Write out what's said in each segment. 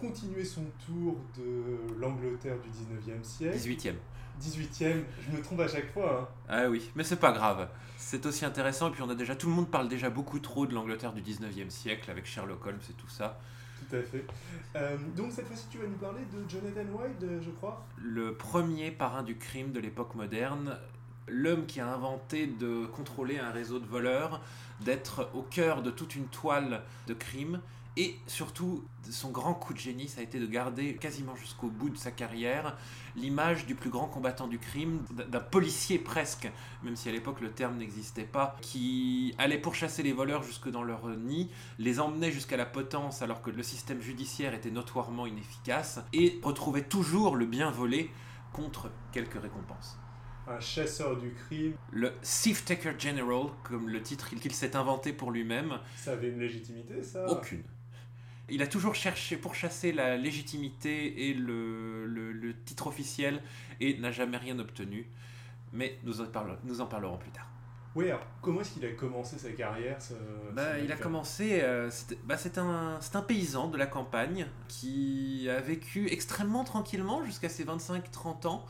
continuer son tour de l'Angleterre du 19e siècle. 18e. 18e, je me trompe à chaque fois. Hein. Ah oui, mais c'est pas grave. C'est aussi intéressant. Et puis on a déjà, tout le monde parle déjà beaucoup trop de l'Angleterre du 19e siècle avec Sherlock Holmes et tout ça. Tout à fait. Euh, donc cette fois-ci, tu vas nous parler de Jonathan Wild, euh, je crois. Le premier parrain du crime de l'époque moderne, l'homme qui a inventé de contrôler un réseau de voleurs, d'être au cœur de toute une toile de crimes et surtout, son grand coup de génie, ça a été de garder quasiment jusqu'au bout de sa carrière l'image du plus grand combattant du crime, d'un policier presque, même si à l'époque le terme n'existait pas, qui allait pourchasser les voleurs jusque dans leur nid, les emmenait jusqu'à la potence alors que le système judiciaire était notoirement inefficace, et retrouvait toujours le bien volé contre quelques récompenses un chasseur du crime. Le Thief Taker General, comme le titre qu'il s'est inventé pour lui-même. Ça avait une légitimité, ça? Aucune. Il a toujours cherché pour chasser la légitimité et le, le, titre officiel et n'a jamais rien obtenu. Mais nous en, parlerons, nous en parlerons plus tard. Oui, alors comment est-ce qu'il a commencé sa carrière bah, Il a commencé, euh, bah, c'est un, un, paysan de la campagne qui a vécu extrêmement tranquillement jusqu'à ses 25-30 ans.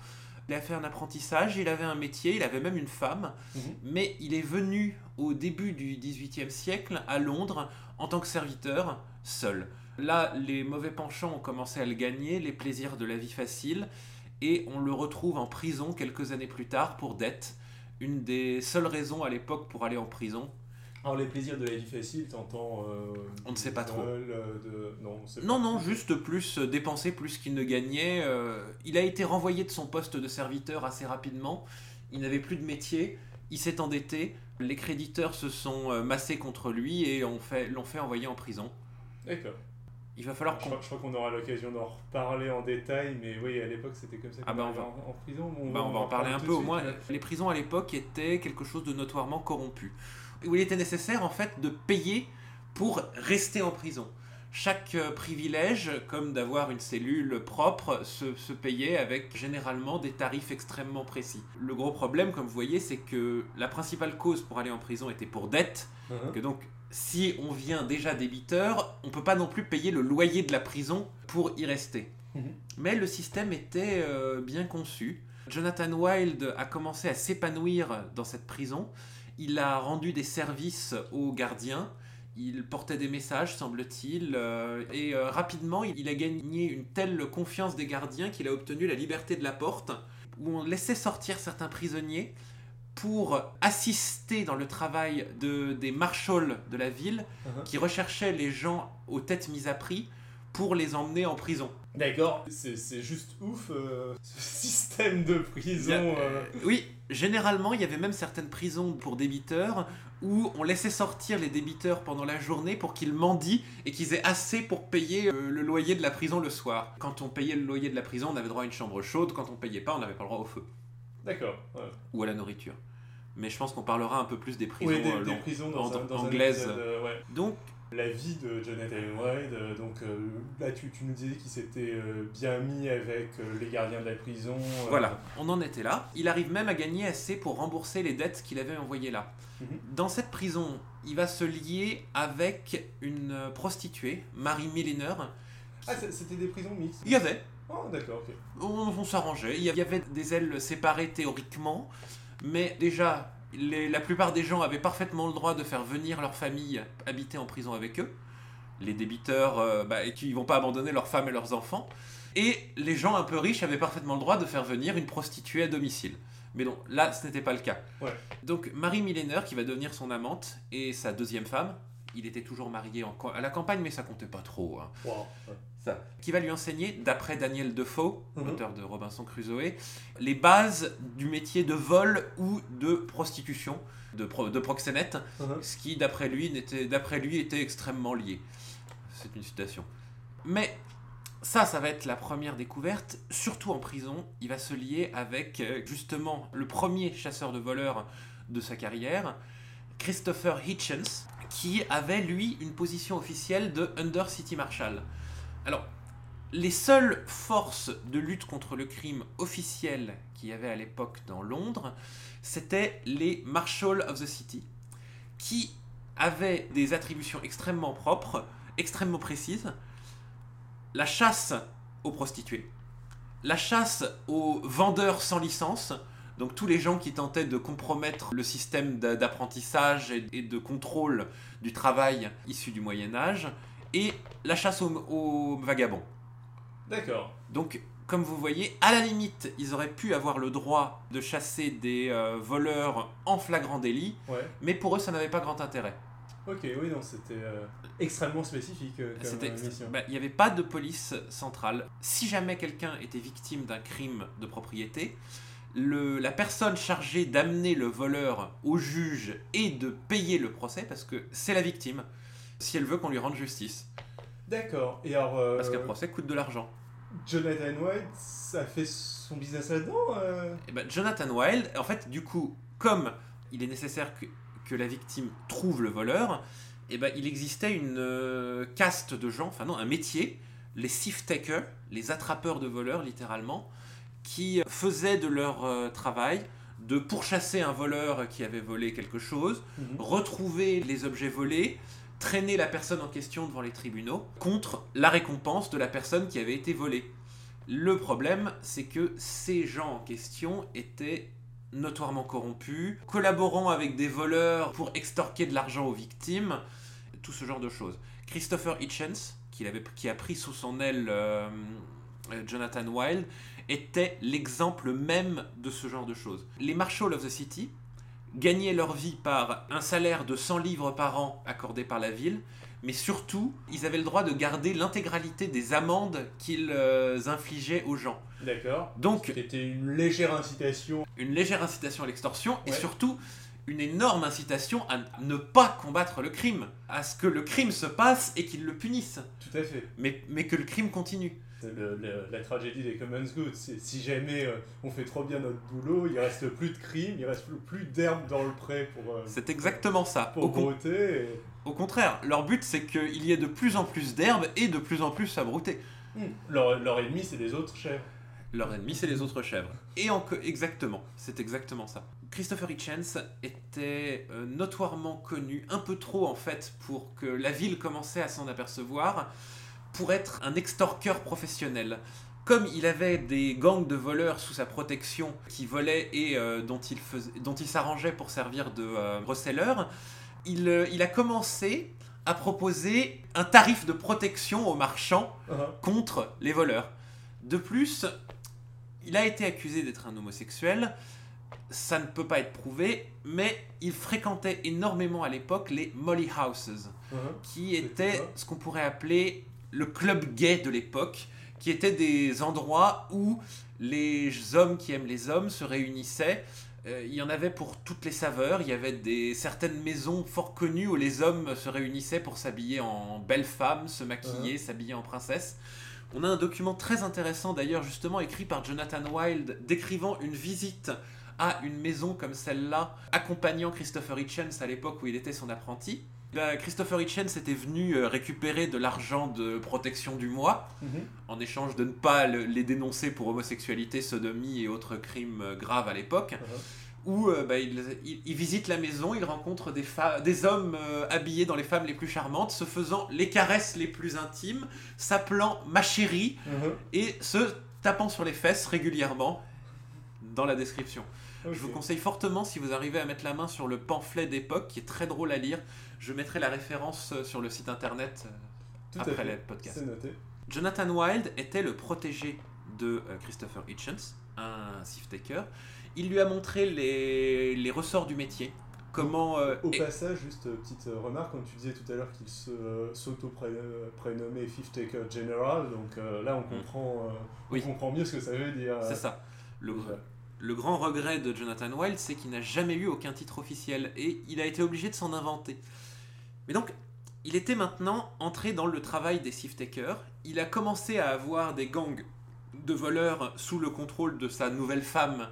Il a fait un apprentissage, il avait un métier, il avait même une femme, mhm. mais il est venu au début du XVIIIe siècle à Londres en tant que serviteur seul. Là, les mauvais penchants ont commencé à le gagner, les plaisirs de la vie facile, et on le retrouve en prison quelques années plus tard pour dette. Une des seules raisons à l'époque pour aller en prison. Alors les plaisirs de la vie facile, t'entends euh, On ne sait pas trop. Euh, non, non, non, juste plus euh, dépenser plus qu'il ne gagnait. il a été renvoyé de son poste de serviteur assez rapidement. Il n'avait plus de métier. Il s'est endetté. Les créditeurs se sont massés contre lui et l'ont fait, fait envoyer en prison. D'accord. Il va falloir je, crois, je crois qu'on aura l'occasion d'en reparler en détail, mais oui, à l'époque c'était comme ça. Ah bah on va en, prison. On, bah, on va en parler un peu au moins. Les prisons à l'époque étaient quelque chose de notoirement corrompu. Où il était nécessaire en fait de payer pour rester en prison. Chaque euh, privilège, comme d'avoir une cellule propre, se, se, payait avec généralement des tarifs extrêmement précis. Le gros problème, comme vous voyez, c'est que la principale cause pour aller en prison était pour dette, uh-huh. que donc si on vient déjà débiteur, on ne peut pas non plus payer le loyer de la prison pour y rester. Mhm. Mais le système était euh, bien conçu. Jonathan Wilde a commencé à s'épanouir dans cette prison. Il a rendu des services aux gardiens. Il portait des messages, semble-t-il, euh, et euh, rapidement, il a gagné une telle confiance des gardiens qu'il a obtenu la liberté de la porte, où on laissait sortir certains prisonniers pour assister dans le travail de, des marshals de la ville uh-huh. qui recherchaient les gens aux têtes mises à prix pour les emmener en prison. D'accord, c'est juste ouf euh, ce système de prison. Euh. oui, généralement il y avait même certaines prisons pour débiteurs où on laissait sortir les débiteurs pendant la journée pour qu'ils mendient et qu'ils aient assez pour payer euh, le loyer de la prison le soir. Quand on payait le loyer de la prison, on avait droit à une chambre chaude, quand on payait pas, on n'avait pas le droit au feu. D'accord. Ou à la nourriture mais je pense qu'on parlera un peu plus des prisons, euh, anglaises. Euh, donc, la vie de Jonathan Wilde, euh, donc là tu, tu, nous disais qu'il s'était bien mis avec les gardiens de la prison. Voilà, on en était là. Il arrive même à gagner assez pour rembourser les dettes qu'il avait envoyées là. Mhm. Dans cette prison, il va se lier avec une prostituée, Marie Milliner. Ah, c'était des prisons mixtes Il y avait. Oh, d'accord, ok. On, on s'arrangeait. Il y avait des ailes séparées théoriquement. Mais déjà, la plupart des gens avaient parfaitement le droit de faire venir leur famille habiter en prison avec eux. Les débiteurs euh, bah, qui ne vont pas abandonner leurs femmes et leurs enfants. Et les gens un peu riches avaient parfaitement le droit de faire venir une prostituée à domicile. Mais non, là, ce n'était pas le cas. Donc, Marie Millénaire, qui va devenir son amante, et sa deuxième femme, il était toujours marié à la campagne, mais ça comptait pas trop. Hein qui va lui enseigner, d'après Daniel Defoe, mhm. auteur de Robinson Crusoe, les bases du métier de vol ou de prostitution, de, de proxénète, mhm. ce qui, d'après lui, d'après lui, était extrêmement lié. C'est une citation. Mais ça, ça va être la première découverte. Surtout en prison, il va se lier avec euh, justement le premier chasseur de voleurs de sa carrière, Christopher Hitchens, qui avait lui une position officielle de Under City Marshal. Alors, les seules forces de lutte contre le crime officielles qu'il y avait à l'époque dans Londres, c'était les Marshals of the City, qui avaient des attributions extrêmement propres, extrêmement précises, la chasse aux prostituées, la chasse aux vendeurs sans licence, donc tous les gens qui tentaient de compromettre le système d'a- d'apprentissage et de contrôle du travail issu du Moyen Âge, et la chasse aux, aux vagabonds. D'accord. Donc, comme vous voyez, à la limite, ils auraient pu avoir le droit de chasser des euh, voleurs en flagrant délit, Ouais. mais pour eux, ça n'avait pas grand intérêt. Ok, oui, non, c'était euh, extrêmement spécifique euh, comme euh, bah, Il n'y avait pas de police centrale. Si jamais quelqu'un était victime d'un crime de propriété, le- la personne chargée d'amener le voleur au juge et de payer le procès, parce que c'est la victime, si elle veut qu'on lui rende justice. D'accord. Et alors, euh, Parce qu'un procès coûte de l'argent. Jonathan White, ça fait son business là-dedans euh Eh ben, Jonathan Wilde, en fait, du coup, comme il est nécessaire que, que la victime trouve le voleur, eh ben, il existait une euh, caste de gens, enfin non, un métier, les thief takers, les attrapeurs de voleurs, littéralement, qui faisaient de leur euh, travail de pourchasser un voleur qui avait volé quelque chose, retrouver les objets volés, traîner la personne en question devant les tribunaux contre la récompense de la personne qui avait été volée. Le problème, c'est que ces gens en question étaient notoirement corrompus, collaborant avec des voleurs pour extorquer de l'argent aux victimes, tout ce genre de choses. Christopher Hitchens, qui, avait, qui a pris sous son aile euh, euh, Jonathan Wilde, était l'exemple même de ce genre de choses. Les Marshals of the City gagnaient leur vie par un salaire de 100 livres par an accordé par la ville, mais surtout, ils avaient le droit de garder l'intégralité des amendes qu'ils euh, infligeaient aux gens. D'accord. Donc, C'était une légère incitation. une légère incitation à l'extorsion et surtout une énorme incitation à ne pas combattre le crime, à ce que le crime se passe et qu'ils le punissent, Tout à fait. mais, mais que le crime continue. C'est le- le- la tragédie des commons goods. C'est si jamais euh, on fait trop bien notre boulot, il reste plus de crimes, il reste plus d'herbe dans le pré pour, euh, C'est exactement ça. pour Au, con- brouter. et- au contraire, leur but c'est qu'il y ait de plus en plus d'herbes et de plus en plus à brouter. Hmm. Leur, leur ennemi, c'est les autres chefs. Leur ennemi, c'est les autres chèvres. Et en co- exactement, c'est exactement ça. Christopher Hitchens était euh, notoirement connu, un peu trop en fait, pour que la ville commençait à s'en apercevoir, pour être un extorqueur professionnel. Comme il avait des gangs de voleurs sous sa protection qui volaient et euh, dont il, faisait- dont il s'arrangeait pour servir de euh, il, euh, il a commencé à proposer un tarif de protection aux marchands contre les voleurs. De plus, il a été accusé d'être un homosexuel. Ça ne peut pas être prouvé, mais il fréquentait énormément à l'époque les Molly Houses, qui C'est étaient ce qu'on pourrait appeler le club gay de l'époque, qui étaient des endroits où les hommes qui aiment les hommes se réunissaient. Euh, il y en avait pour toutes les saveurs. Il y avait des, certaines maisons fort connues où les hommes se réunissaient pour s'habiller en belle femme, se maquiller, s'habiller en princesse. On a un document très intéressant d'ailleurs, justement écrit par Jonathan Wilde, décrivant une visite à une maison comme celle-là, accompagnant Christopher Hitchens à l'époque où il était son apprenti. Christopher Hitchens était venu euh, récupérer de l'argent de protection du mois, Mhm. en échange de ne pas le- les dénoncer pour homosexualité, sodomie et autres crimes euh, graves à l'époque. Où euh, bah, il, il- il visite la maison, il rencontre des, hommes euh, habillés dans les femmes les plus charmantes, se faisant les caresses les plus intimes, s'appelant ma chérie Mhm. et se tapant sur les fesses régulièrement dans la description. Je vous conseille fortement, si vous arrivez à mettre la main sur le pamphlet d'époque, qui est très drôle à lire, je mettrai la référence euh, sur le site internet euh, Tout après le podcast. C'est noté. Jonathan Wilde était le protégé de euh, Christopher Hitchens, un thief taker. Il lui a montré les, les ressorts du métier, comment... euh, Au et- passage, juste petite remarque, comme tu disais tout à l'heure qu'il s'auto-prénommait Fifth Taker General, donc euh, là on comprend, euh, Mm. Oui. on comprend mieux ce que ça veut dire. c'est ça. Le. Le grand regret de Jonathan Wilde, c'est qu'il n'a jamais eu aucun titre officiel et il a été obligé de s'en inventer. Mais donc, il était maintenant entré dans le travail des thief takers. Il a commencé à avoir des gangs de voleurs sous le contrôle de sa nouvelle femme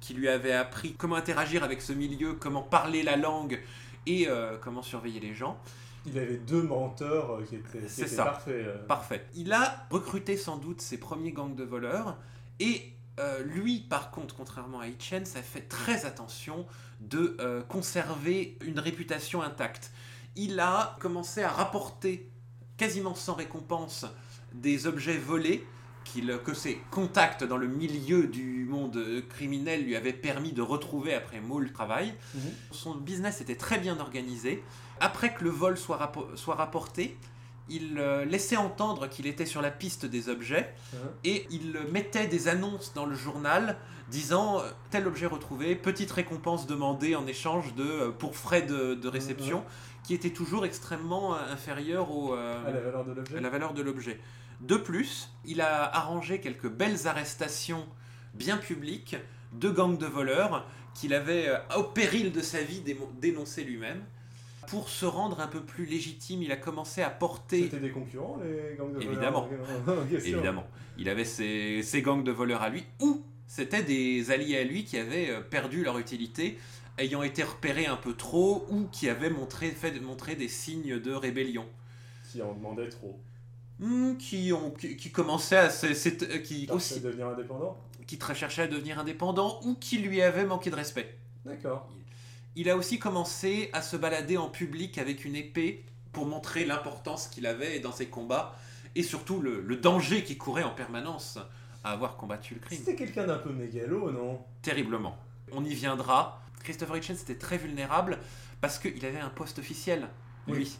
qui lui avait appris comment interagir avec ce milieu, comment parler la langue et euh, comment surveiller les gens. Il avait deux menteurs euh, qui étaient, qui étaient ça. parfaits. euh. Parfait. Il a recruté sans doute ses premiers gangs de voleurs et euh, lui, par contre, contrairement à Hitchens, a fait très attention de euh, conserver une réputation intacte. Il a commencé à rapporter quasiment sans récompense des objets volés que ses contacts dans le milieu du monde criminel lui avaient permis de retrouver après moule travail. Mhm. Son business était très bien organisé. Après que le vol soit, soit rapporté, il euh, laissait entendre qu'il était sur la piste des objets mhm. et il mettait des annonces dans le journal disant euh, tel objet retrouvé, petite récompense demandée en échange de, euh, pour frais de, réception, mhm. qui était toujours extrêmement inférieur au, à la valeur de l'objet. De plus, il a arrangé quelques belles arrestations bien publiques de gangs de voleurs qu'il avait, euh, au péril de sa vie, dénoncé lui-même. Pour se rendre un peu plus légitime, il a commencé à porter... C'était des concurrents, les gangs de Évidemment. voleurs Évidemment. Il avait ses, gangs de voleurs à lui, ou c'était des alliés à lui qui avaient euh, perdu leur utilité, ayant été repérés un peu trop, ou qui avaient montré, fait montrer des signes de rébellion. Qui en demandaient trop. Hmm, qui, ont, qui, commençaient à. qui aussi, devenir indépendant Qui cherchait à devenir indépendant ou qui lui avait manqué de respect. D'accord. Il a aussi commencé à se balader en public avec une épée pour montrer l'importance qu'il avait dans ses combats et surtout le, le danger qu'il courait en permanence à avoir combattu le crime. C'était quelqu'un d'un peu mégalo, non? Terriblement. On y viendra. Christopher Hitchens était très vulnérable parce qu'il avait un poste officiel, lui.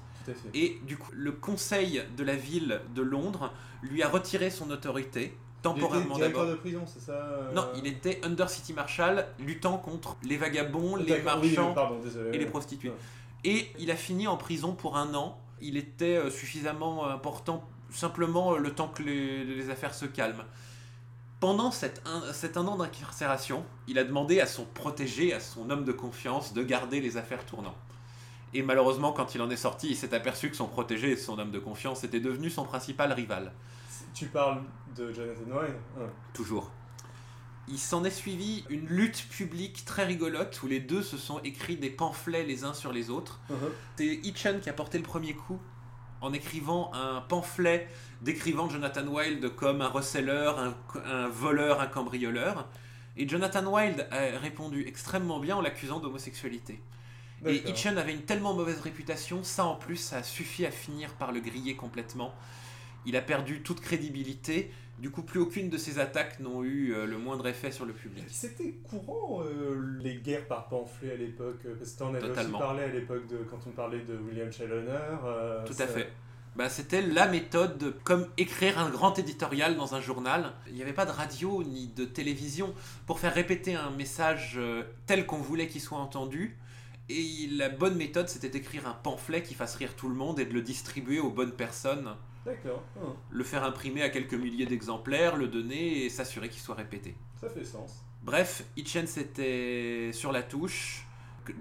Et du coup, le conseil de la ville de Londres lui a retiré son autorité temporairement d'abord. de prison, c'est ça euh Non, il était Under City Marshal, luttant contre les vagabonds, les marchands et les prostituées. Et il a fini en prison pour un an. Il était euh, suffisamment important, simplement euh, le temps que les, affaires se calment. Pendant cet un, cet un an d'incarcération, il a demandé à son protégé, à son homme de confiance, de garder les affaires tournant. Et malheureusement, quand il en est sorti, il s'est aperçu que son protégé et son homme de confiance étaient devenus son principal rival. Tu parles de Jonathan Wayne Toujours. Il s'en est suivi une lutte publique très rigolote où les deux se sont écrits des pamphlets les uns sur les autres. Uh-huh. C'est Hitchen qui a porté le premier coup en écrivant un pamphlet décrivant Jonathan Wilde comme un receleur, un, un voleur, un cambrioleur. Et Jonathan Wilde a répondu extrêmement bien en l'accusant d'homosexualité. Et Hitchen avait une tellement mauvaise réputation, ça en plus, ça a suffi à finir par le griller complètement. Il a perdu toute crédibilité. Du coup, plus aucune de ses attaques n'ont eu euh, le moindre effet sur le public. C'était courant euh, les guerres par pamphlet à l'époque, euh, parce que en avais aussi parlé à l'époque de quand on parlait de William Challoner. Tout à fait. Bah, c'était la méthode comme écrire un grand éditorial dans un journal. Il n'y avait pas de radio ni de télévision pour faire répéter un message tel qu'on voulait qu'il soit entendu. Et la bonne méthode, c'était d'écrire un pamphlet qui fasse rire tout le monde et de le distribuer aux bonnes personnes. D'accord. Ah. Le faire imprimer à quelques milliers d'exemplaires, le donner et s'assurer qu'il soit répété. Ça fait sens. Bref, Hitchens était sur la touche.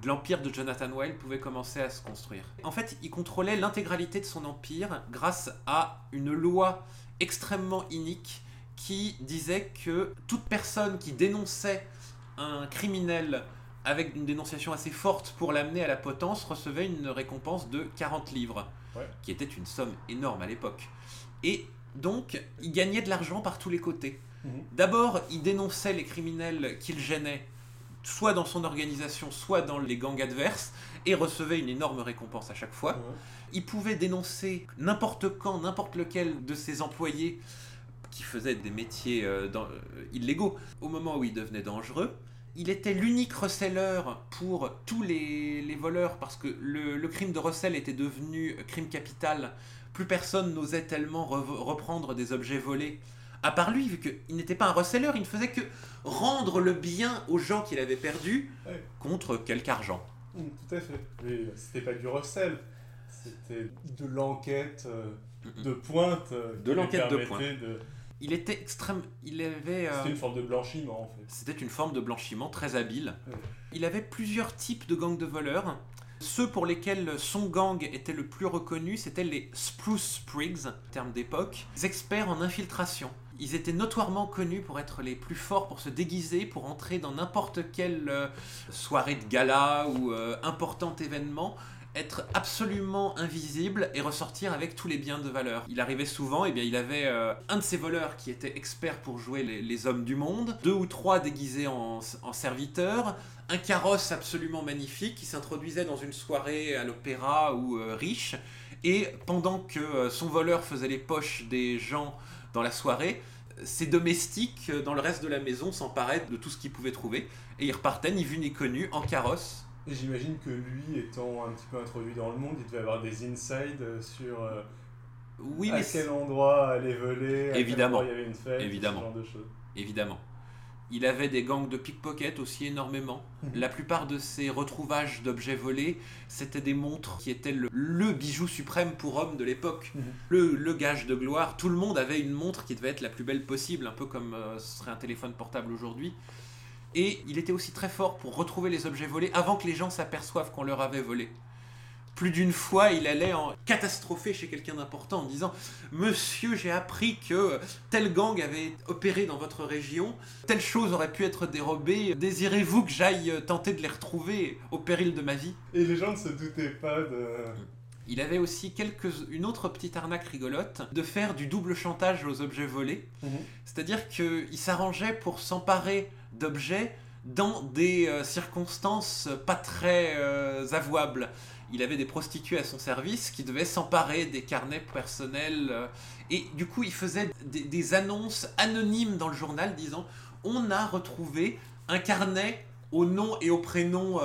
L'empire de Jonathan Wilde pouvait commencer à se construire. En fait, il contrôlait l'intégralité de son empire grâce à une loi extrêmement inique qui disait que toute personne qui dénonçait un criminel avec une dénonciation assez forte pour l'amener à la potence, recevait une récompense de 40 livres, qui était une somme énorme à l'époque. Et donc, il gagnait de l'argent par tous les côtés. Mhm. D'abord, il dénonçait les criminels qu'il gênait, soit dans son organisation, soit dans les gangs adverses, et recevait une énorme récompense à chaque fois. Il pouvait dénoncer n'importe quand, n'importe lequel de ses employés qui faisaient des métiers euh, euh, illégaux au moment où il devenait dangereux il était l'unique receleur pour tous les, voleurs parce que le, crime de recel était devenu crime capital. Plus personne n'osait tellement reprendre des objets volés. À part lui, vu qu'il n'était pas un receleur, il ne faisait que rendre le bien aux gens qu'il avait perdus contre quelque argent. Mmh, tout à fait. Mais c'était pas du recel, c'était de l'enquête euh, de pointe. Euh, de l'enquête de pointe il était extrême. Il avait. Euh, c'était une forme de blanchiment en fait. C'était une forme de blanchiment très habile. Il avait plusieurs types de gangs de voleurs. Ceux pour lesquels son gang était le plus reconnu, c'était les Spruce Sprigs, terme d'époque, experts en infiltration. Ils étaient notoirement connus pour être les plus forts pour se déguiser, pour entrer dans n'importe quelle euh, soirée de gala ou euh, important événement être absolument invisible et ressortir avec tous les biens de valeur. Il arrivait souvent, et eh bien il avait euh, un de ses voleurs qui était expert pour jouer les, hommes du monde, deux ou trois déguisés en, serviteurs, un carrosse absolument magnifique qui s'introduisait dans une soirée à l'opéra ou euh, riche Et pendant que euh, son voleur faisait les poches des gens dans la soirée, ses domestiques dans le reste de la maison s'emparaient de tout ce qu'ils pouvaient trouver. Et ils repartaient ni vu ni connu en carrosse. Et j'imagine que lui, étant un petit peu introduit dans le monde, il devait avoir des insides sur euh, Oui, à mais quel endroit aller voler, à quel Évidemment. endroit il y avait une fête, Évidemment. ce genre de choses. évidemment. Il avait des gangs de pickpocket aussi énormément. Mhm. La plupart de ses retrouvages d'objets volés, c'était des montres qui étaient le, le bijou suprême pour hommes de l'époque. Mhm. Le, le gage de gloire. Tout le monde avait une montre qui devait être la plus belle possible, un peu comme euh, ce serait un téléphone portable aujourd'hui. Et il était aussi très fort pour retrouver les objets volés avant que les gens s'aperçoivent qu'on leur avait volé. Plus d'une fois, il allait en catastropher chez quelqu'un d'important en disant Monsieur, j'ai appris que tel gang avait opéré dans votre région, telle chose aurait pu être dérobée. Désirez-vous que j'aille tenter de les retrouver au péril de ma vie? Et les gens ne se doutaient pas de. Il avait aussi quelques, une autre petite arnaque rigolote de faire du double chantage aux objets volés. Mhm. C'est-à-dire qu'il s'arrangeait pour s'emparer d'objets dans des euh, circonstances pas très euh, avouables. Il avait des prostituées à son service qui devaient s'emparer des carnets personnels. euh, et du coup, il faisait des, des annonces anonymes dans le journal disant On a retrouvé un carnet au nom et au prénom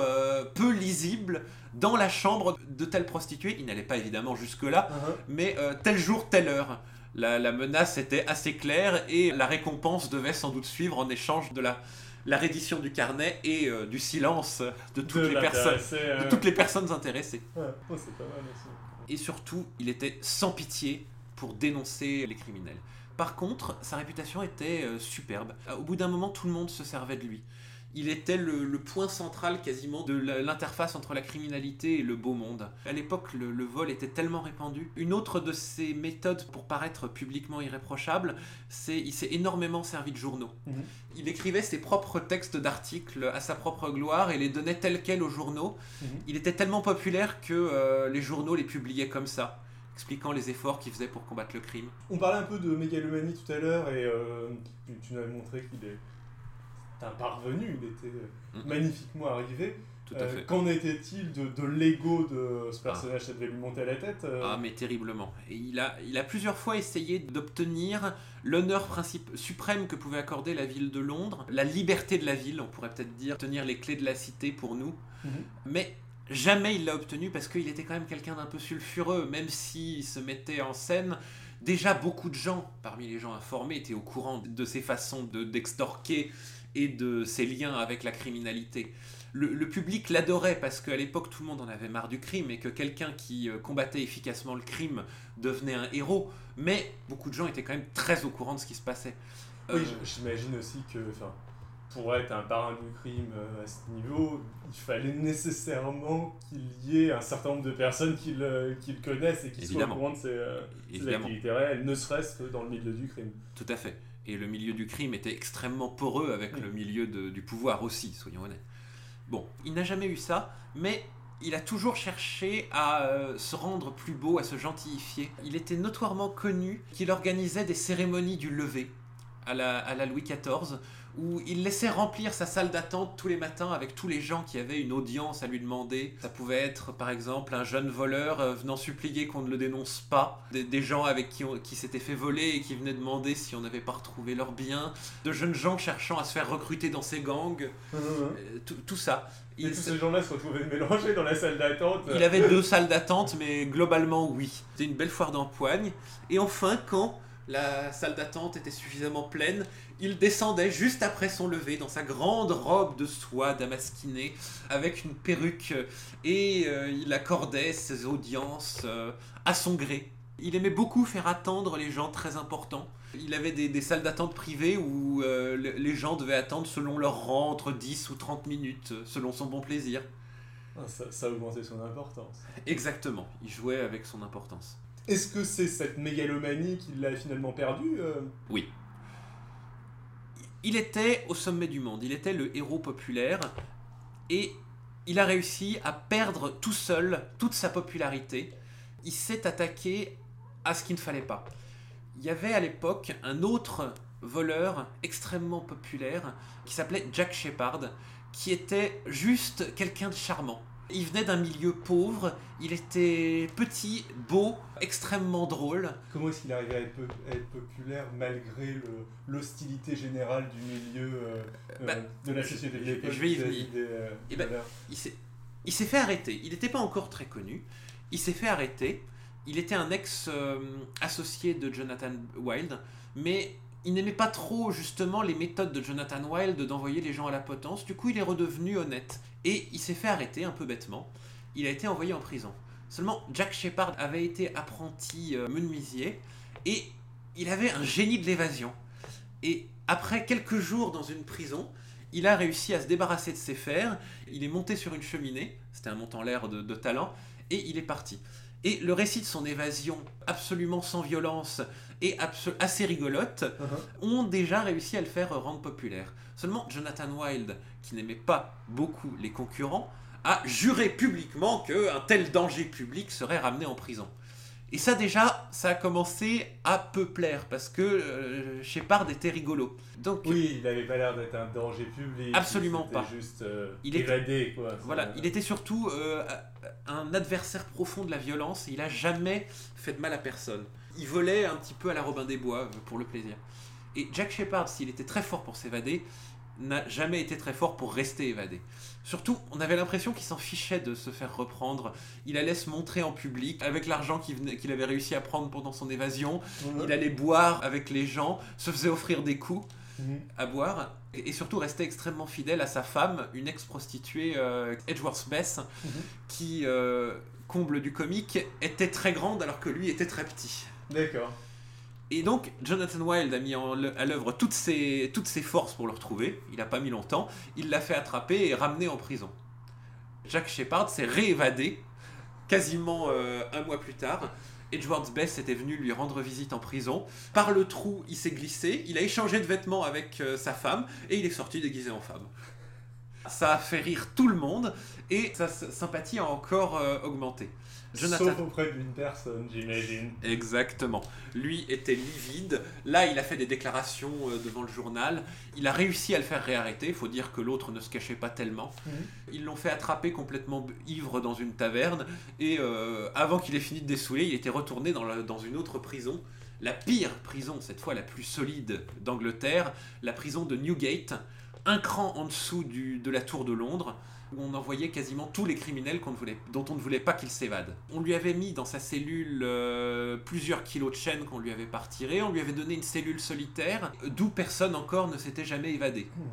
peu lisible dans la chambre de telle prostituée. Il n'allait pas évidemment jusque-là, Mhm. mais tel jour, telle heure. La, la menace était assez claire et la récompense devait sans doute suivre en échange de la, la reddition du carnet et euh, du silence de toutes, De les personnes, l'intéresser, de toutes les personnes intéressées. Ouais, oh, c'est pas mal aussi. Et surtout, il était sans pitié pour dénoncer les criminels. Par contre, sa réputation était euh, superbe. Au bout d'un moment, tout le monde se servait de lui. Il était le, le point central quasiment de l'interface entre la criminalité et le beau monde. À l'époque, le, le vol était tellement répandu. Une autre de ses méthodes pour paraître publiquement irréprochable, c'est il s'est énormément servi de journaux. Mhm. Il écrivait ses propres textes d'articles à sa propre gloire et les donnait tels quels aux journaux. Mhm. Il était tellement populaire que euh, les journaux les publiaient comme ça, expliquant les efforts qu'il faisait pour combattre le crime. On parlait un peu de mégalomanie tout à l'heure et euh, tu, tu nous avais montré qu'il est un parvenu, il était magnifiquement arrivé. Tout à Euh, fait. Qu'en était-il de, de l'ego de ce personnage Ça devait lui monter à la tête euh, Ah, mais terriblement. Et il a, il a plusieurs fois essayé d'obtenir l'honneur principe, suprême que pouvait accorder la ville de Londres, la liberté de la ville, on pourrait peut-être dire, tenir les clés de la cité pour nous. Mhm. Mais jamais il l'a obtenu parce qu'il était quand même quelqu'un d'un peu sulfureux, même s'il se mettait en scène. Déjà, beaucoup de gens, parmi les gens informés, étaient au courant de ses façons de- d'extorquer et de ses liens avec la criminalité. Le, le public l'adorait parce qu'à l'époque, tout le monde en avait marre du crime et que quelqu'un qui euh, combattait efficacement le crime devenait un héros. Mais beaucoup de gens étaient quand même très au courant de ce qui se passait. Oui, Euh, j- j'imagine aussi que pour être un parrain du crime euh, à ce niveau, il fallait nécessairement qu'il y ait un certain nombre de personnes qui le, qui le connaissent et qui soient au courant de ses, euh, activités réelles, ne serait-ce que dans le milieu du crime. Tout à fait. Et le milieu du crime était extrêmement poreux avec le milieu de- du pouvoir aussi, soyons honnêtes. Bon, il n'a jamais eu ça, mais il a toujours cherché à euh, se rendre plus beau, à se gentilifier. Il était notoirement connu qu'il organisait des cérémonies du lever à la, à la Louis XIV, où il laissait remplir sa salle d'attente tous les matins avec tous les gens qui avaient une audience à lui demander. Ça pouvait être par exemple un jeune voleur euh, venant supplier qu'on ne le dénonce pas, des, des gens avec qui, on- qui s'étaient fait voler et qui venaient demander si on n'avait pas retrouvé leurs biens, de jeunes gens cherchant à se faire recruter dans ces gangs, euh, tout, ça. Et tous ces gens-là se retrouvaient mélangés dans la salle d'attente. il avait deux salles d'attente, mais globalement oui. C'était une belle foire d'empoigne. Et enfin, quand la salle d'attente était suffisamment pleine, il descendait juste après son lever dans sa grande robe de soie damasquinée avec une perruque et euh, il accordait ses audiences euh, à son gré. Il aimait beaucoup faire attendre les gens très importants. Il avait des, des salles d'attente privées où euh, le- les gens devaient attendre selon leur rang entre 10 ou 30 minutes, selon son bon plaisir. Ah, ça, ça augmentait son importance. Exactement, il jouait avec son importance. Est-ce que c'est cette mégalomanie qui l'a finalement perdu euh Oui. Il était au sommet du monde, il était le héros populaire et il a réussi à perdre tout seul toute sa popularité. Il s'est attaqué à ce qu'il ne fallait pas. Il y avait à l'époque un autre voleur extrêmement populaire qui s'appelait Jack Shepard, qui était juste quelqu'un de charmant. Il venait d'un milieu pauvre, il était petit, beau, extrêmement drôle. Comment est-ce qu'il arrivait à être, à être populaire malgré l'hostilité générale du milieu euh, euh, Bah, de la société l'époque je vais y venir. des, euh, Eh ben, il s'est il s'est fait arrêter. Il n'était pas encore très connu. Il s'est fait arrêter. Il était un ex-associé de Jonathan Wilde, mais il n'aimait pas trop justement les méthodes de Jonathan Wilde d'envoyer les gens à la potence. Du coup, il est redevenu honnête. Et il s'est fait arrêter un peu bêtement. Il a été envoyé en prison. Seulement, Jack Shepard avait été apprenti euh, menuisier et il avait un génie de l'évasion. Et après quelques jours dans une prison, il a réussi à se débarrasser de ses fers. Il est monté sur une cheminée, c'était un montant l'air de, de talent, et il est parti. Et le récit de son évasion, absolument sans violence et abso- assez rigolote, Uh-huh. ont déjà réussi à le faire rendre populaire. Seulement, Jonathan Wilde, qui n'aimait pas beaucoup les concurrents, a juré publiquement qu'un tel danger public serait ramené en prison. Et ça déjà, ça a commencé à peu plaire, parce que euh, Shepard était rigolo. Donc, Oui, il avait pas l'air d'être un danger public. Absolument pas. juste euh, Il était- quoi. Voilà, il était surtout euh, un adversaire profond de la violence et il a jamais fait de mal à personne. Il volait un petit peu à la Robin des Bois euh, pour le plaisir. Et Jack Shepard, s'il était très fort pour s'évader, n'a jamais été très fort pour rester évadé. Surtout, on avait l'impression qu'il s'en fichait de se faire reprendre. Il allait se montrer en public avec l'argent qu'il venait- qu'il avait réussi à prendre pendant son évasion. Mhm. Il allait boire avec les gens, se faisait offrir des coups Mhm. à boire et et surtout restait extrêmement fidèle à sa femme, une ex-prostituée euh, Edgeworth Bess, Mhm. qui, euh, comble du comique, était très grande alors que lui était très petit. D'accord. Et donc Jonathan Wilde a mis à l'œuvre toutes ses, forces pour le retrouver, il n'a pas mis longtemps, il l'a fait attraper et ramener en prison. Jack Shepard s'est réévadé quasiment euh, un mois plus tard. Edgeworth Bess était venu lui rendre visite en prison. Par le trou, il s'est glissé, il a échangé de vêtements avec euh, sa femme et il est sorti déguisé en femme. Ça a fait rire tout le monde et sa sympathie a encore euh, augmenté. Jonathan. Sauf auprès d'une personne, j'imagine. Exactement. Lui était livide. Là, il a fait des déclarations euh, devant le journal. Il a réussi à le faire réarrêter. Il faut dire que l'autre ne se cachait pas tellement. Mhm. Ils l'ont fait attraper complètement ivre dans une taverne. Et euh, avant qu'il ait fini de dessouler, il était retourné dans, la- dans une autre prison. La pire prison, cette fois la plus solide d'Angleterre, la prison de Newgate, un cran en dessous du- de la tour de Londres, on envoyait quasiment tous les criminels ne voulait, dont on ne voulait pas qu'ils s'évadent. On lui avait mis dans sa cellule euh, plusieurs kilos de chaînes qu'on lui avait pas retirées, on lui avait donné une cellule solitaire, d'où personne encore ne s'était jamais évadé. Mhm.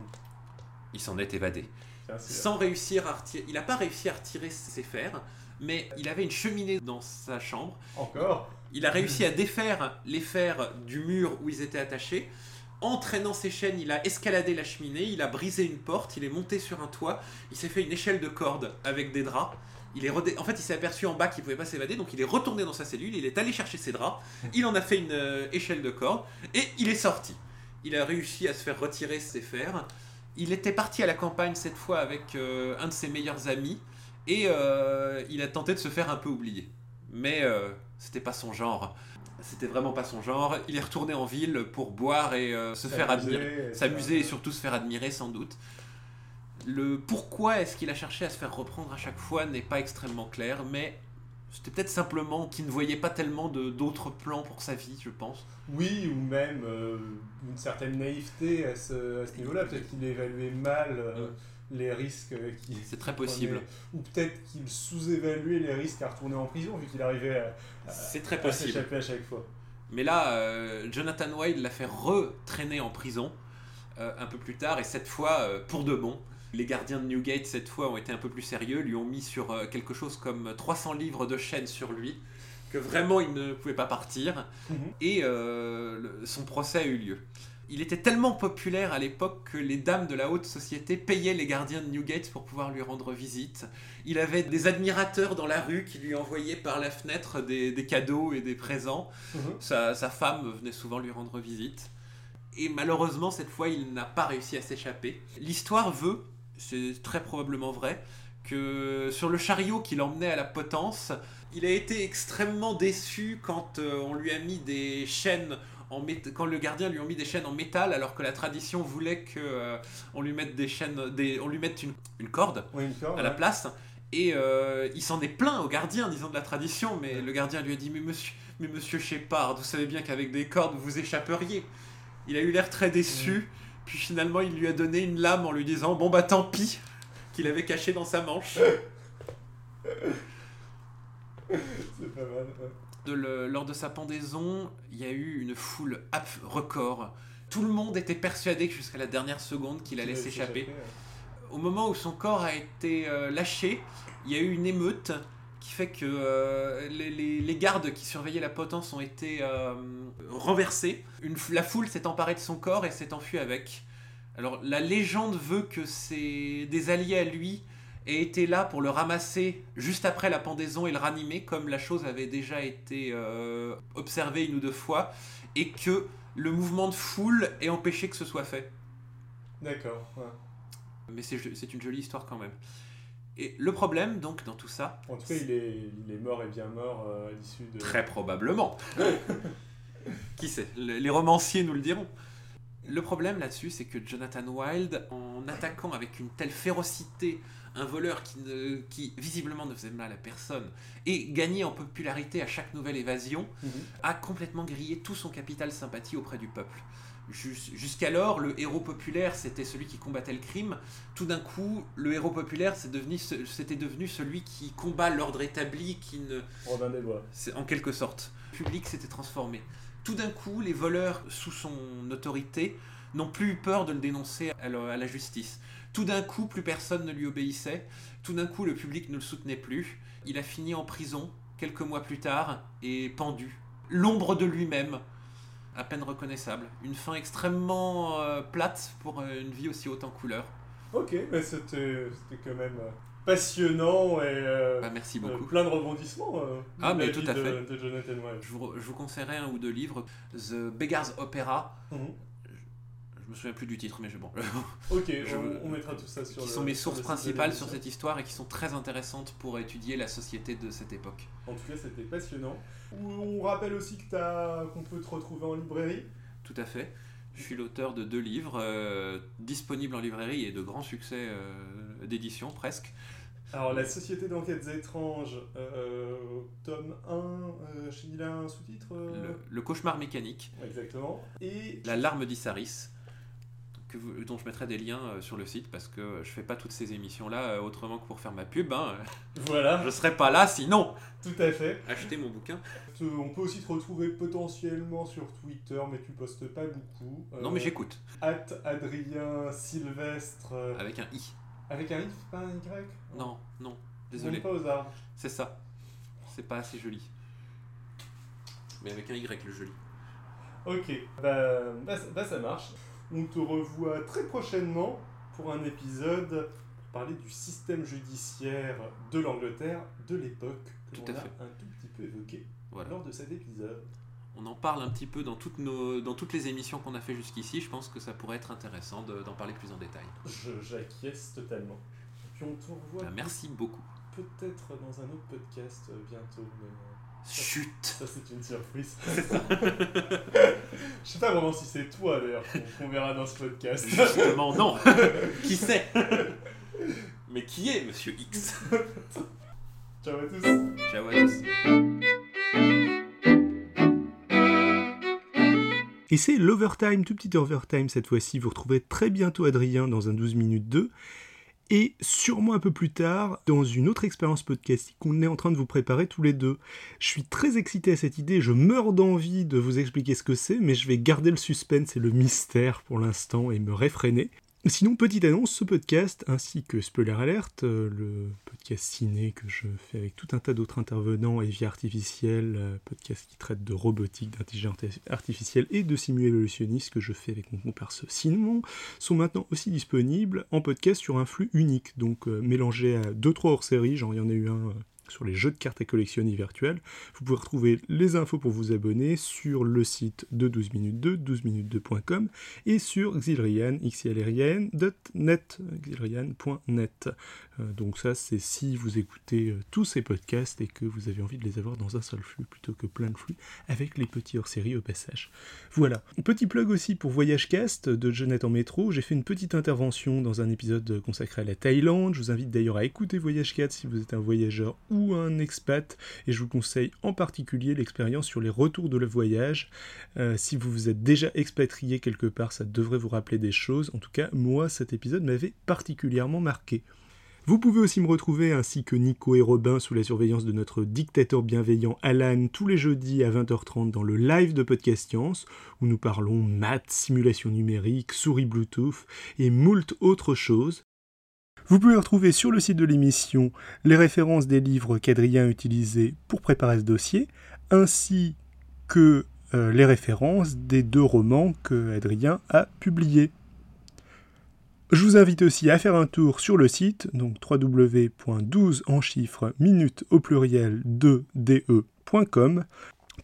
Il s'en est évadé sans réussir à retirer. Il n'a pas réussi à retirer ses fers, mais il avait une cheminée dans sa chambre. Encore? Il a réussi à défaire les fers du mur où ils étaient attachés. En traînant ses chaînes, il a escaladé la cheminée, il a brisé une porte, il est monté sur un toit, il s'est fait une échelle de corde avec des draps. Il est redé- En fait, il s'est aperçu en bas qu'il pouvait pas s'évader, donc il est retourné dans sa cellule, il est allé chercher ses draps, il en a fait une euh, échelle de corde, et il est sorti. Il a réussi à se faire retirer ses fers. Il était parti à la campagne cette fois avec euh, un de ses meilleurs amis, et euh, il a tenté de se faire un peu oublier. Mais euh, c'était pas son genre. C'était vraiment pas son genre. Il est retourné en ville pour boire et euh, se faire admirer. S'amuser et surtout se faire admirer sans doute. Le pourquoi est-ce qu'il a cherché à se faire reprendre à chaque fois n'est pas extrêmement clair, mais c'était peut-être simplement qu'il ne voyait pas tellement de- d'autres plans pour sa vie, je pense. Oui, ou même euh, une certaine naïveté à ce, à ce niveau-là. Peut-être qu'il évaluait mal euh, les risques qu'il C'est très possible. prenait. Ou peut-être qu'il sous-évaluait les risques à retourner en prison, vu qu'il arrivait à, à- C'est très à possible. s'échapper à chaque fois. Mais là, euh, Jonathan Wilde l'a fait retraîner en prison euh, un peu plus tard, et cette fois euh, pour de bon. Les gardiens de Newgate, cette fois, ont été un peu plus sérieux, lui ont mis sur quelque chose comme 300 livres de chaîne sur lui, que vraiment il ne pouvait pas partir, Mhm. et le- son procès a eu lieu. Il était tellement populaire à l'époque que les dames de la haute société payaient les gardiens de Newgate pour pouvoir lui rendre visite. Il avait des admirateurs dans la rue qui lui envoyaient par la fenêtre des, des cadeaux et des présents. Mhm. Sa, sa femme venait souvent lui rendre visite. Et malheureusement, cette fois, il n'a pas réussi à s'échapper. L'histoire veut, c'est très probablement vrai, que sur le chariot qui l'emmenait à la potence, il a été extrêmement déçu quand euh, on lui a mis des chaînes en quand le gardien lui a mis des chaînes en métal alors que la tradition voulait que euh, on lui mette des chaînes des, on lui mette une, une corde Oui, une corde, à la ouais. place Et euh, il s'en est plaint au gardien, disons de la tradition, mais le gardien lui a dit Mais monsieur, mais monsieur Shepard, vous savez bien qu'avec des cordes vous échapperiez. Il a eu l'air très déçu, puis finalement il lui a donné une lame en lui disant Bon bah tant pis, qu'il avait caché dans sa manche. C'est pas mal. ouais. De le- lors de sa pendaison, il y a eu une foule record. Tout le monde était persuadé que jusqu'à la dernière seconde qu'il allait s'échapper. ouais. Au moment où son corps a été euh, lâché, il y a eu une émeute qui fait que euh, les, les- les gardes qui surveillaient la potence ont été euh, renversés. Une la foule s'est emparée de son corps et s'est enfuie avec. Alors la légende veut que c'est des alliés à lui aient été là pour le ramasser juste après la pendaison et le ranimer, comme la chose avait déjà été euh, observée une ou deux fois, et que le mouvement de foule ait empêché que ce soit fait. D'accord. ouais. Mais c'est c'est une jolie histoire quand même. Et le problème, donc, dans tout ça, En tout cas, il est, il est mort et bien mort euh, à l'issue de. très probablement, qui sait, le- les romanciers nous le diront. Le problème là-dessus, c'est que Jonathan Wilde, en attaquant avec une telle férocité un voleur qui, ne, qui visiblement ne faisait mal à personne et gagnait en popularité à chaque nouvelle évasion, Mhm. a complètement grillé tout son capital sympathie auprès du peuple. Jus- Jusqu'alors, le héros populaire, c'était celui qui combattait le crime. Tout d'un coup, le héros populaire, c'est devenu ce- c'était devenu celui qui combat l'ordre établi, qui ne, Robin des Bois. c'est- en quelque sorte. Le public s'était transformé. Tout d'un coup, les voleurs, sous son autorité, n'ont plus eu peur de le dénoncer à la justice. Tout d'un coup, plus personne ne lui obéissait. Tout d'un coup, le public ne le soutenait plus. Il a fini en prison quelques mois plus tard et pendu. L'ombre de lui-même, à peine reconnaissable. Une fin extrêmement euh, plate pour euh, une vie aussi haute en couleurs. Ok, mais c'était quand même euh, passionnant et euh, Bah, merci euh, beaucoup. plein de rebondissements. euh, Ah, mais tout à de, fait. de Jonathan Wilde. Je vous, je vous conseillerais un ou deux livres. The Beggar's Opera. Mhm. Me souviens plus du titre, mais je, bon. Ok, Je- on, on mettra tout ça sur qui le- sont mes sources principales sur cette histoire et qui sont très intéressantes pour étudier la société de cette époque. En tout cas, c'était passionnant. On rappelle aussi que t'as- qu'on peut te retrouver en librairie. Tout à fait. Je suis l'auteur de deux livres euh, disponibles en librairie et de grands succès euh, d'édition presque. Alors, La Société d'enquêtes étranges, euh, tome 1, euh, chez il a un sous-titre euh, Le, Le cauchemar mécanique, Exactement. Et La larme d'Issaris, que vous- dont je mettrai des liens euh, sur le site parce que je fais pas toutes ces émissions là autrement que pour faire ma pub. Hein. voilà, Je serais pas là sinon. tout à fait. Achetez mon bouquin. Te- On peut aussi te retrouver potentiellement sur Twitter, mais tu postes pas beaucoup. Non mais j'écoute. At Adrien Sylvestre. euh, Avec un i. Avec un i, pas un y? Non, non. Désolé. pas aux arbres. C'est ça. C'est pas assez joli. Mais avec un Y le joli. Ok, bah, bah, ça- bah, ça marche. On te revoit très prochainement pour un épisode pour parler du système judiciaire de l'Angleterre de l'époque que Tout l'on à a fait. un tout petit peu évoqué Voilà. lors de cet épisode. On en parle un petit peu dans toutes, nos, dans toutes les émissions qu'on a fait jusqu'ici. Je pense que ça pourrait être intéressant de- d'en parler plus en détail. Je- J'acquiesce totalement. Puis on te revoit Ah, merci beaucoup. peut-être dans un autre podcast euh, bientôt. Mais... Chut Ça, c'est une surprise. Je sais pas vraiment si c'est toi d'ailleurs qu'on qu'on verra dans ce podcast. Justement, non Qui sait Mais qui est Monsieur X? Ciao à tous. Ciao à tous. Et c'est l'overtime, tout petit overtime cette fois-ci. Vous retrouvez très bientôt Adrien dans un 12 minutes 2. Et sûrement un peu plus tard, dans une autre expérience podcast qu'on est en train de vous préparer tous les deux. Je suis très excité à cette idée, je meurs d'envie de vous expliquer ce que c'est, mais je vais garder le suspense et le mystère pour l'instant et me réfréner. Sinon, petite annonce, ce podcast, ainsi que Spoiler Alert, euh, le podcast ciné que je fais avec tout un tas d'autres intervenants et vie artificielle, euh, podcast qui traite de robotique, d'intelligence artificielle et de simulationniste que je fais avec mon comparse Simon, sont maintenant aussi disponibles en podcast sur un flux unique, donc euh, mélangé à 2-3 hors-série, genre il y en a eu un sur les jeux de cartes à collectionner virtuels. Vous pouvez retrouver les infos pour vous abonner sur le site de 12 minutes 2, 12minutes2.com et sur xilrian, xilrian.net, xilrian.net. Euh, donc ça, c'est si vous écoutez euh, tous ces podcasts et que vous avez envie de les avoir dans un seul flux plutôt que plein de flux, avec les petits hors-série au passage. Voilà. Petit plug aussi pour Voyagecast de Jeannette en métro. J'ai fait une petite intervention dans un épisode consacré à la Thaïlande. Je vous invite d'ailleurs à écouter Voyagecast si vous êtes un voyageur ou un expat. Et je vous conseille en particulier l'expérience sur les retours de le voyage. Euh, si vous vous êtes déjà expatrié quelque part, ça devrait vous rappeler des choses. En tout cas, moi, cet épisode m'avait particulièrement marqué. Vous pouvez aussi me retrouver ainsi que Nico et Robin sous la surveillance de notre dictateur bienveillant Alan tous les jeudis à 20h30 dans le live de Podcast Science où nous parlons maths, simulation numérique, souris Bluetooth et moult autres choses. Vous pouvez retrouver sur le site de l'émission les références des livres qu'Adrien a utilisés pour préparer ce dossier ainsi que euh, les références des deux romans que Adrien a publiés. Je vous invite aussi à faire un tour sur le site, donc www.12 en chiffres minutes au pluriel 2de.com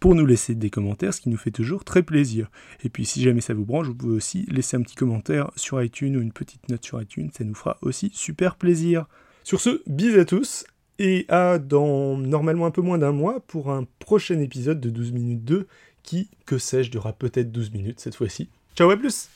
pour nous laisser des commentaires, ce qui nous fait toujours très plaisir. Et puis si jamais ça vous branche, vous pouvez aussi laisser un petit commentaire sur iTunes ou une petite note sur iTunes, ça nous fera aussi super plaisir. Sur ce, bisous à tous et à dans normalement un peu moins d'un mois pour un prochain épisode de 12 minutes 2 qui, que sais-je, durera peut-être 12 minutes cette fois-ci. Ciao à plus